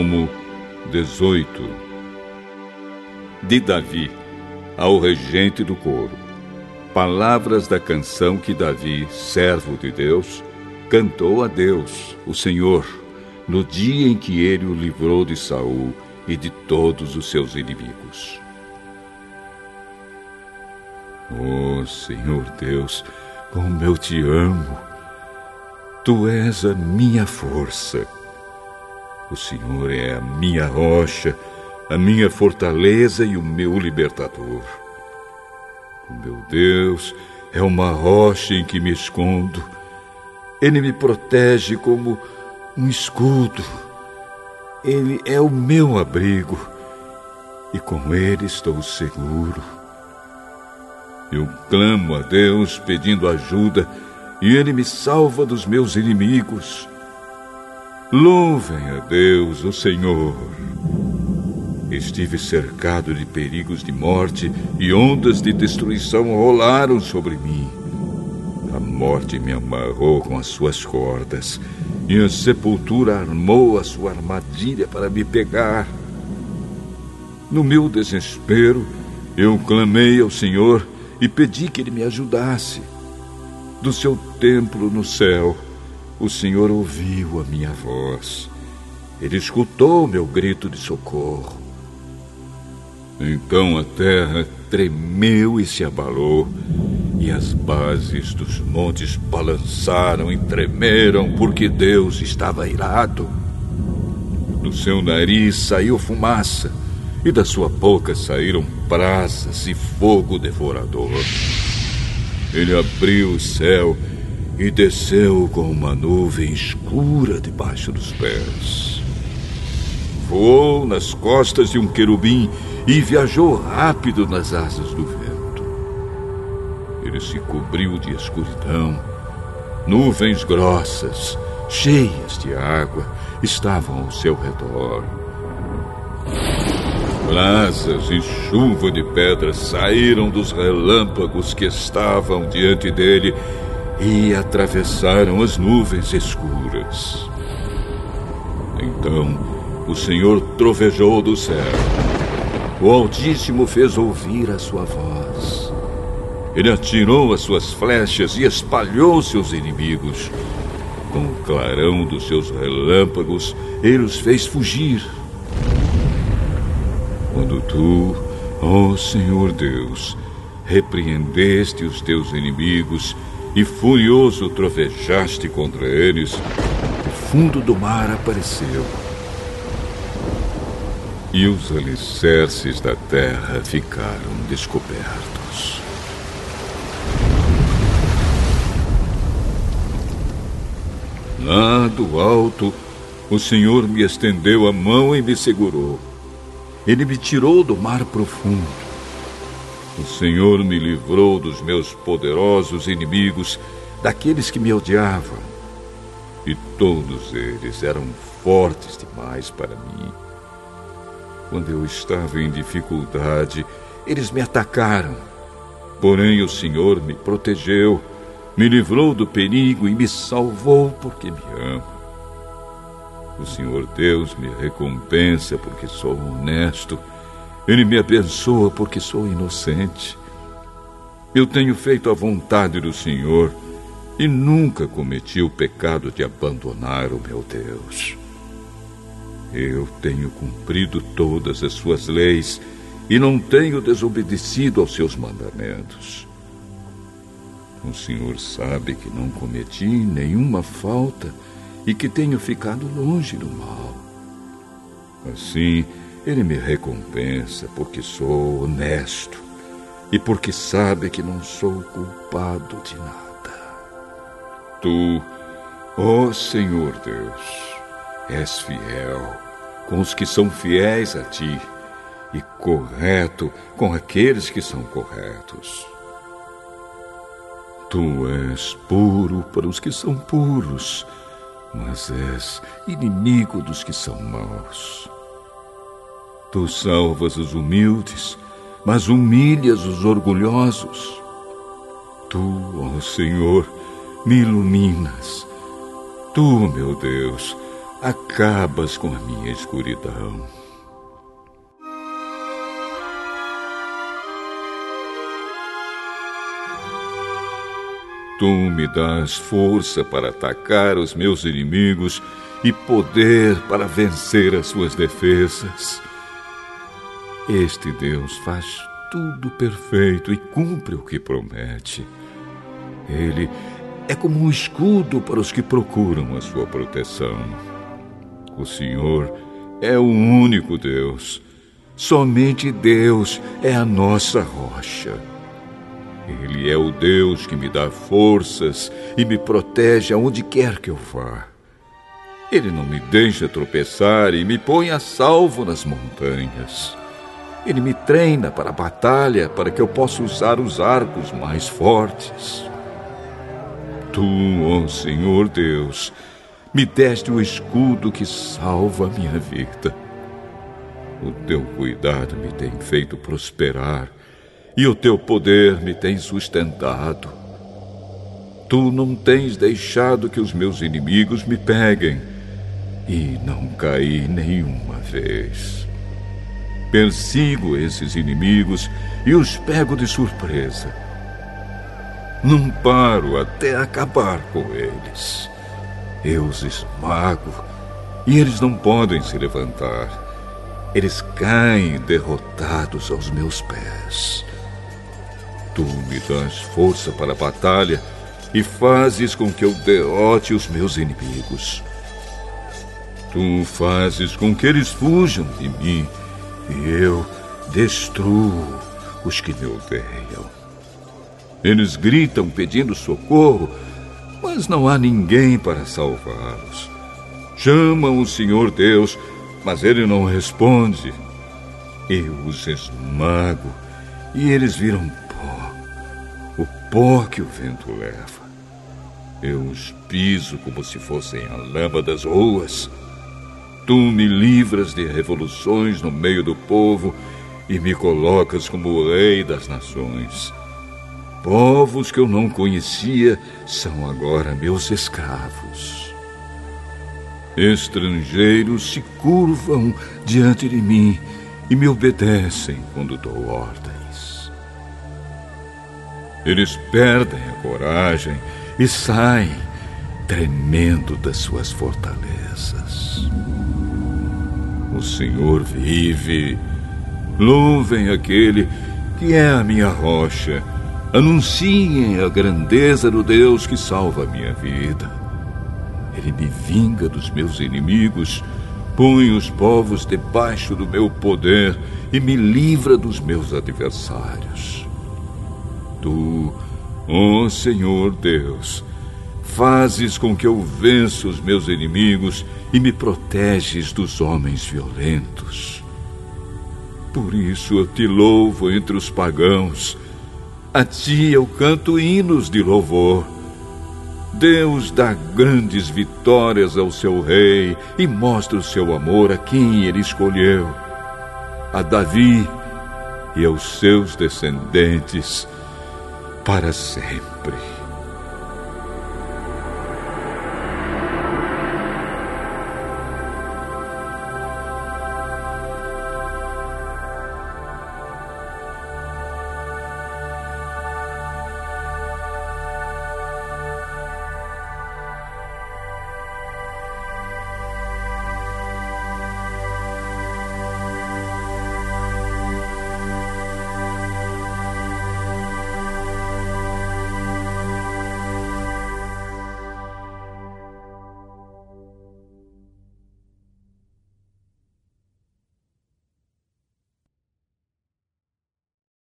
Salmo 18 De Davi ao regente do coro. Palavras da canção que Davi, servo de Deus, cantou a Deus, o Senhor, no dia em que ele o livrou de Saul e de todos os seus inimigos. Oh, Senhor Deus, como eu te amo. Tu és a minha força. O Senhor é a minha rocha, a minha fortaleza e o meu libertador. O meu Deus é uma rocha em que me escondo. Ele me protege como um escudo. Ele é o meu abrigo e com ele estou seguro. Eu clamo a Deus pedindo ajuda e ele me salva dos meus inimigos. Louvem a Deus, o Senhor. Estive cercado de perigos de morte e ondas de destruição rolaram sobre mim. A morte me amarrou com as suas cordas e a sepultura armou a sua armadilha para me pegar. No meu desespero, eu clamei ao Senhor e pedi que ele me ajudasse. Do seu templo no céu, o Senhor ouviu a minha voz. Ele escutou meu grito de socorro. Então a terra tremeu e se abalou, e as bases dos montes balançaram e tremeram, porque Deus estava irado. Do seu nariz saiu fumaça, e da sua boca saíram brasas e fogo devorador. Ele abriu o céu e desceu com uma nuvem escura debaixo dos pés. Voou nas costas de um querubim e viajou rápido nas asas do vento. Ele se cobriu de escuridão. Nuvens grossas, cheias de água, estavam ao seu redor. Brasas e chuva de pedras saíram dos relâmpagos que estavam diante dele e atravessaram as nuvens escuras. Então o Senhor trovejou do céu. O Altíssimo fez ouvir a sua voz. Ele atirou as suas flechas e espalhou seus inimigos. Com o clarão dos seus relâmpagos, ele os fez fugir. Quando tu, ó Senhor Deus, repreendeste os teus inimigos e furioso trovejaste contra eles, o fundo do mar apareceu. E os alicerces da terra ficaram descobertos. Lá do alto, o Senhor me estendeu a mão e me segurou. Ele me tirou do mar profundo o Senhor me livrou dos meus poderosos inimigos, daqueles que me odiavam. E todos eles eram fortes demais para mim. Quando eu estava em dificuldade, eles me atacaram. Porém, o Senhor me protegeu, me livrou do perigo e me salvou porque me ama. O Senhor Deus me recompensa porque sou honesto ele me abençoa porque sou inocente. Eu tenho feito a vontade do Senhor e nunca cometi o pecado de abandonar o meu Deus. Eu tenho cumprido todas as suas leis e não tenho desobedecido aos seus mandamentos. O Senhor sabe que não cometi nenhuma falta e que tenho ficado longe do mal. Assim, ele me recompensa porque sou honesto e porque sabe que não sou culpado de nada. Tu, ó Senhor Deus, és fiel com os que são fiéis a ti e correto com aqueles que são corretos. Tu és puro para os que são puros, mas és inimigo dos que são maus. Tu salvas os humildes, mas humilhas os orgulhosos. Tu, ó Senhor, me iluminas. Tu, meu Deus, acabas com a minha escuridão. Tu me dás força para atacar os meus inimigos e poder para vencer as suas defesas. Este Deus faz tudo perfeito e cumpre o que promete. Ele é como um escudo para os que procuram a sua proteção. O Senhor é o único Deus. Somente Deus é a nossa rocha. Ele é o Deus que me dá forças e me protege aonde quer que eu vá. Ele não me deixa tropeçar e me põe a salvo nas montanhas. Ele me treina para a batalha para que eu possa usar os arcos mais fortes. Tu, ó oh Senhor Deus, me deste o escudo que salva a minha vida. O teu cuidado me tem feito prosperar e o teu poder me tem sustentado. Tu não tens deixado que os meus inimigos me peguem, e não caí nenhuma vez. Persigo esses inimigos e os pego de surpresa. Não paro até acabar com eles. Eu os esmago e eles não podem se levantar. Eles caem derrotados aos meus pés. Tu me das força para a batalha e fazes com que eu derrote os meus inimigos. Tu fazes com que eles fujam de mim e eu destruo os que me odeiam. Eles gritam pedindo socorro, mas não há ninguém para salvá-los. Chamam o Senhor Deus, mas ele não responde. Eu os esmago e eles viram o pó que o vento leva. Eu os piso como se fossem a lama das ruas. Tu me livras de revoluções no meio do povo e me colocas como rei das nações. Povos que eu não conhecia são agora meus escravos. Estrangeiros se curvam diante de mim e me obedecem quando dou ordem. Eles perdem a coragem e saem tremendo das suas fortalezas. O Senhor vive. Louvem aquele que é a minha rocha. Anunciem a grandeza do Deus que salva a minha vida. Ele me vinga dos meus inimigos, põe os povos debaixo do meu poder e me livra dos meus adversários. Tu, ó Senhor Deus, fazes com que eu vença os meus inimigos e me proteges dos homens violentos. Por isso eu te louvo entre os pagãos. A ti eu canto hinos de louvor. Deus dá grandes vitórias ao seu rei e mostra o seu amor a quem ele escolheu. A Davi e aos seus descendentes para sempre.